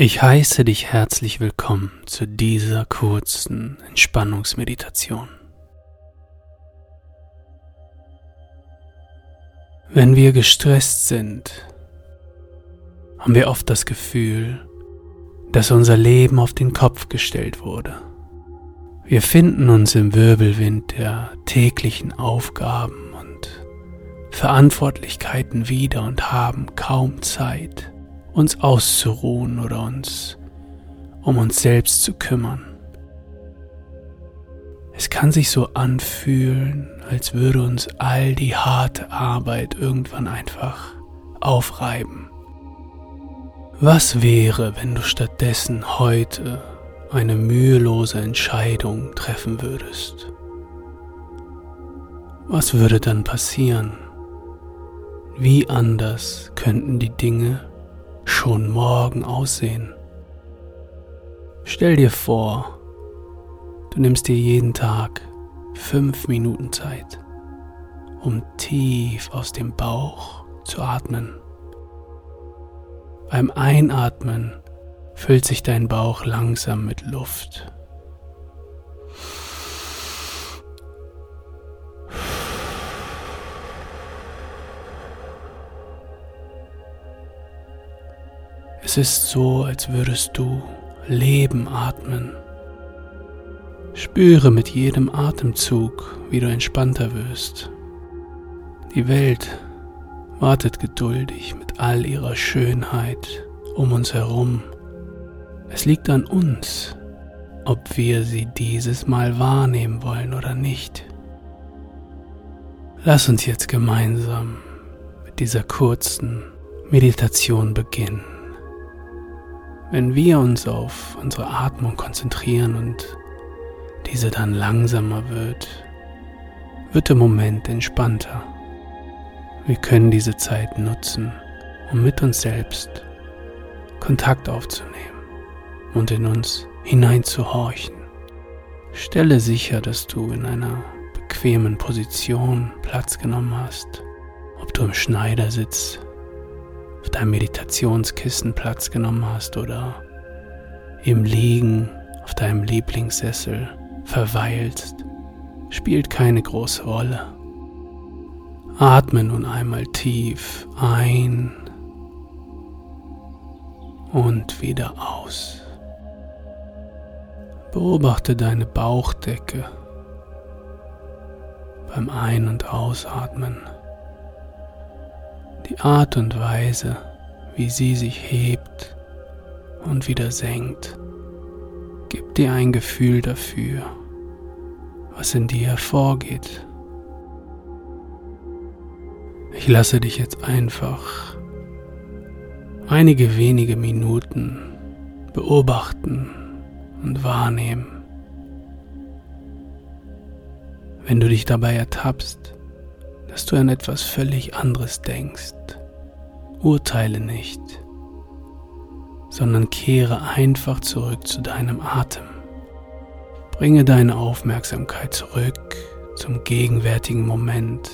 Ich heiße dich herzlich willkommen zu dieser kurzen Entspannungsmeditation. Wenn wir gestresst sind, haben wir oft das Gefühl, dass unser Leben auf den Kopf gestellt wurde. Wir finden uns im Wirbelwind der täglichen Aufgaben und Verantwortlichkeiten wieder und haben kaum Zeit, uns auszuruhen oder uns um uns selbst zu kümmern. Es kann sich so anfühlen, als würde uns all die harte Arbeit irgendwann einfach aufreiben. Was wäre, wenn du stattdessen heute eine mühelose Entscheidung treffen würdest? Was würde dann passieren? Wie anders könnten die Dinge schon morgen aussehen. Stell dir vor, du nimmst dir jeden Tag fünf Minuten Zeit, um tief aus dem Bauch zu atmen. Beim Einatmen füllt sich dein Bauch langsam mit Luft. Es ist so, als würdest du Leben atmen. Spüre mit jedem Atemzug, wie du entspannter wirst. Die Welt wartet geduldig mit all ihrer Schönheit um uns herum. Es liegt an uns, ob wir sie dieses Mal wahrnehmen wollen oder nicht. Lass uns jetzt gemeinsam mit dieser kurzen Meditation beginnen. Wenn wir uns auf unsere Atmung konzentrieren und diese dann langsamer wird, wird der Moment entspannter. Wir können diese Zeit nutzen, um mit uns selbst Kontakt aufzunehmen und in uns hineinzuhorchen. Stelle sicher, dass du in einer bequemen Position Platz genommen hast, ob du im Schneidersitz auf deinem Meditationskissen Platz genommen hast oder im Liegen auf deinem Lieblingssessel verweilst, spielt keine große Rolle. Atme nun einmal tief ein und wieder aus. Beobachte deine Bauchdecke beim Ein- und Ausatmen die Art und Weise, wie sie sich hebt und wieder senkt, gibt dir ein Gefühl dafür, was in dir hervorgeht. Ich lasse dich jetzt einfach einige wenige Minuten beobachten und wahrnehmen. Wenn du dich dabei ertappst, dass du an etwas völlig anderes denkst. Urteile nicht, sondern kehre einfach zurück zu deinem Atem. Bringe deine Aufmerksamkeit zurück zum gegenwärtigen Moment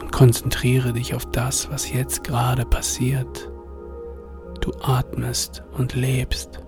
und konzentriere dich auf das, was jetzt gerade passiert. Du atmest und lebst.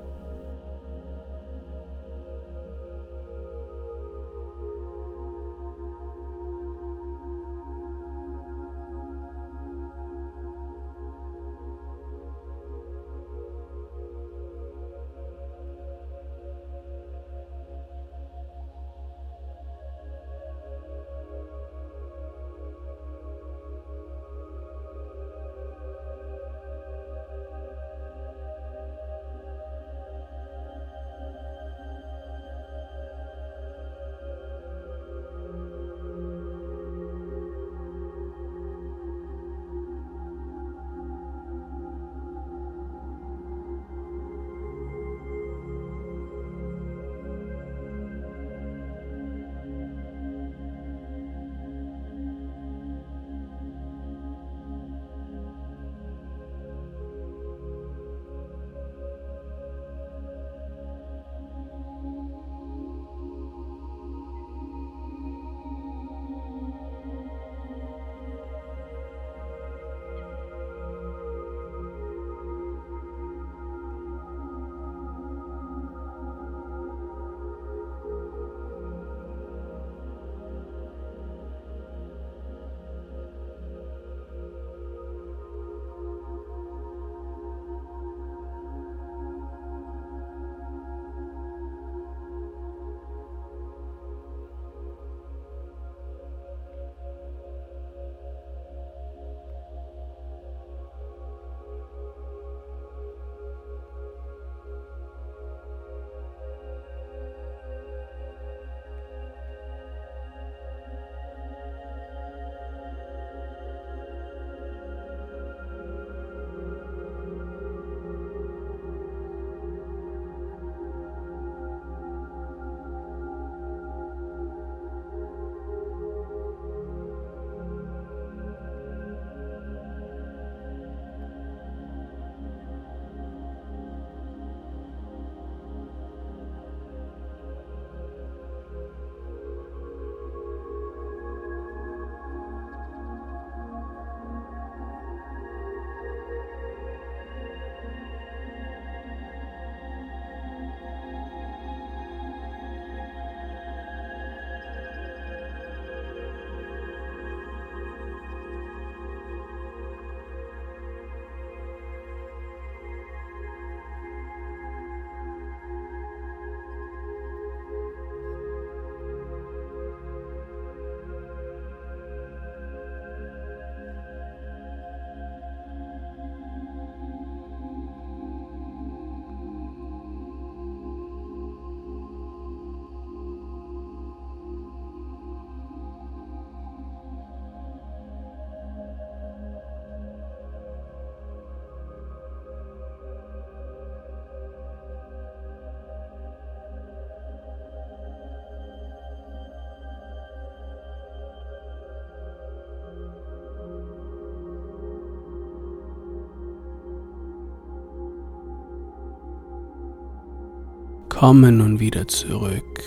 Komme nun wieder zurück.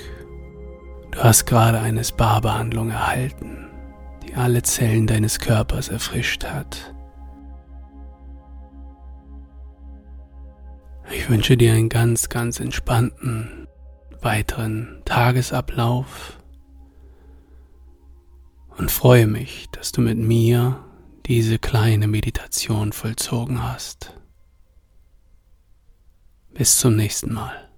Du hast gerade eine Spa-Behandlung erhalten, die alle Zellen deines Körpers erfrischt hat. Ich wünsche dir einen ganz, ganz entspannten weiteren Tagesablauf und freue mich, dass du mit mir diese kleine Meditation vollzogen hast. Bis zum nächsten Mal.